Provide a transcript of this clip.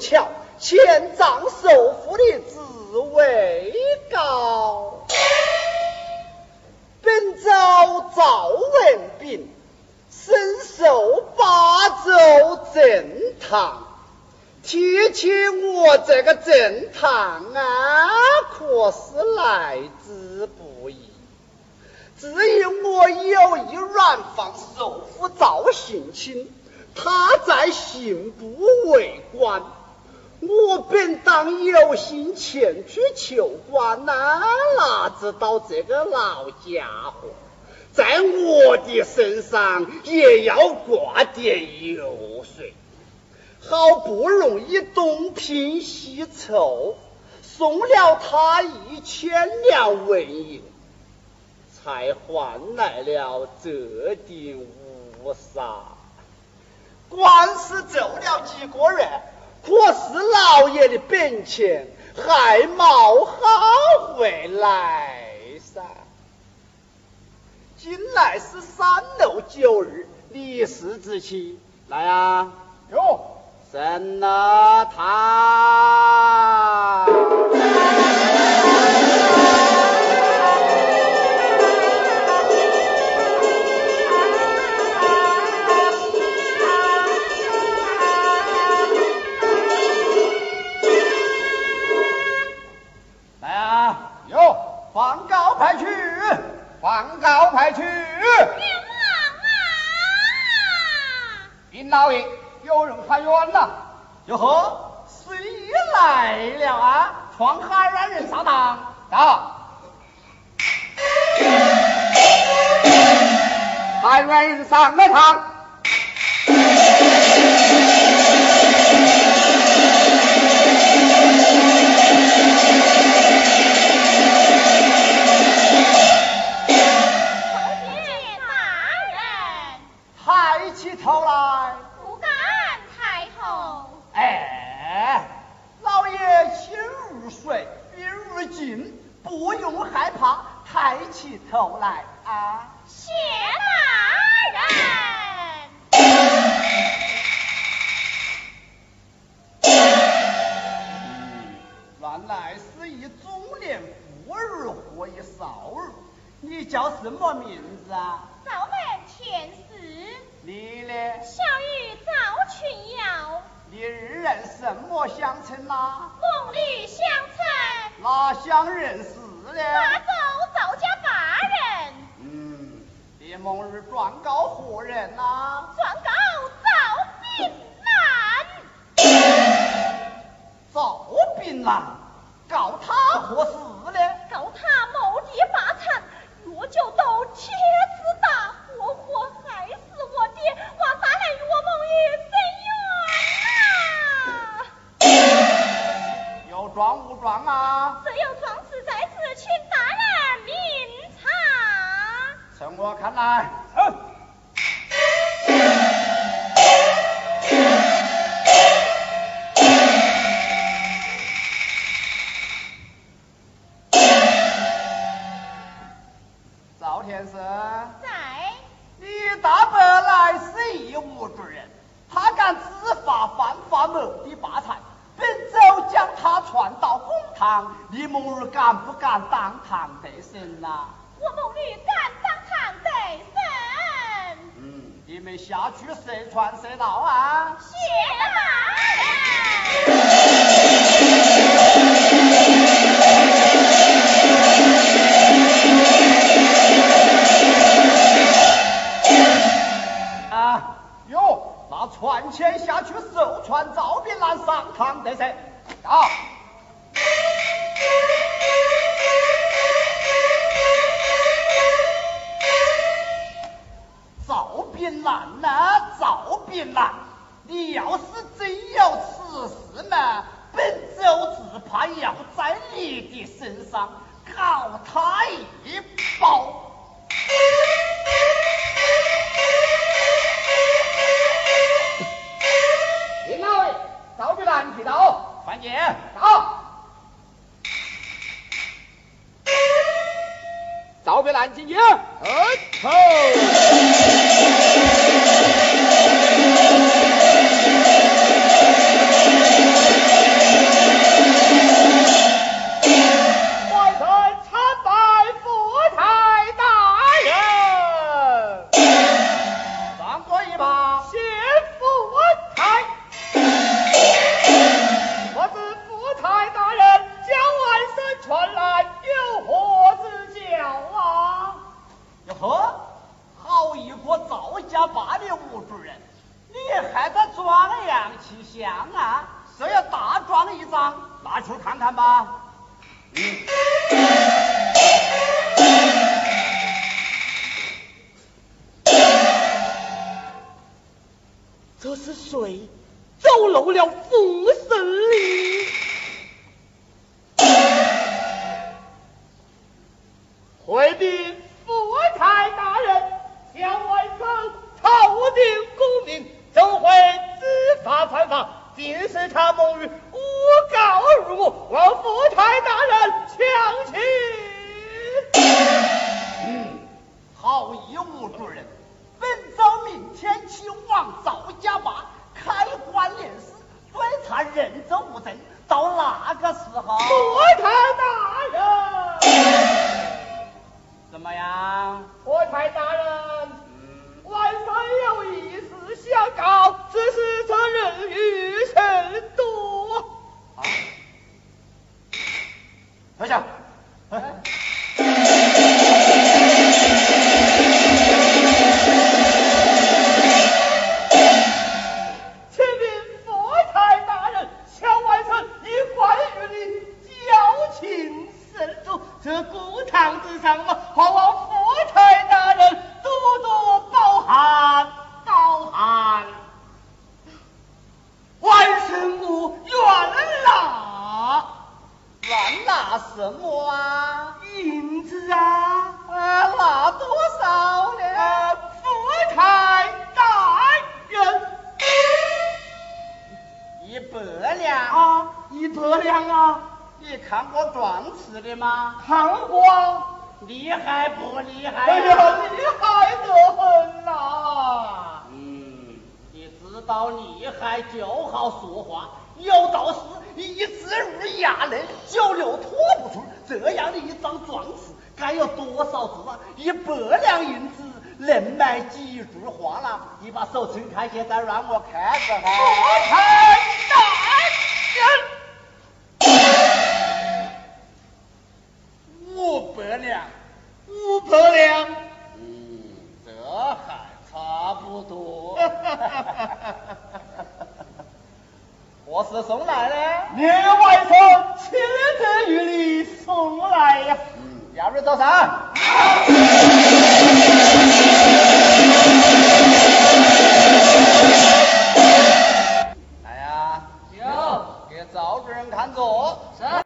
巧，前丈受父的职位高。本州赵文炳，身受八州正堂。提起我这个正堂啊，可是来之不易。只因我有意软房受父赵信卿，他在刑部为官。我本当有心前去求官呐，哪知道这个老家伙在我的身上也要挂点油水。好不容易东拼西凑，送了他一千两纹银，才换来了这顶乌纱。官司走了几个月。可是老爷的本钱还没好回来噻。今来是三六九日，李氏之期，来啊！哟，生了他。禀老爷，有人喊冤了。哟呵，谁来了啊？闯海让人上堂。到。海软人上了堂。头来啊！谢大人。原来是一中年妇儿和一少儿。你叫什么名字啊？赵门田氏。你呢？小玉赵群瑶。你二人什么相称呐？梦里相称。哪相认识呢？大周赵家八人。嗯，别蒙日状告何人呐？状告赵炳南。赵炳南，告他何事堂，你母儿敢不敢当堂得胜呐？我母女敢当堂得胜。嗯，你们下去谁传谁道啊？谢大告他一包林哪位倒别拦提到范建到倒别蓝进去嗯好。的吴主任，你还在装洋气箱啊，是要大装一张，拿去看看吧。嗯。这是谁走漏了风声哩？回禀你是他谋于诬告入王府台大人抢亲嗯好一屋主人本昭明天清王赵家坝开棺殓尸追查人证物证到那个时候看过壮士的吗？看过厉害不厉害？哎呀厉害得很呐。嗯你知道厉害就好说话有道是一字如牙人九留拖不出这样的一张状词该有多少字啊一百两银子能买几句话了。你把手撑开些再让我看上看来？你外甥亲自与你送来呀。嗯，亚瑞早餐。来呀，请给赵主任看座。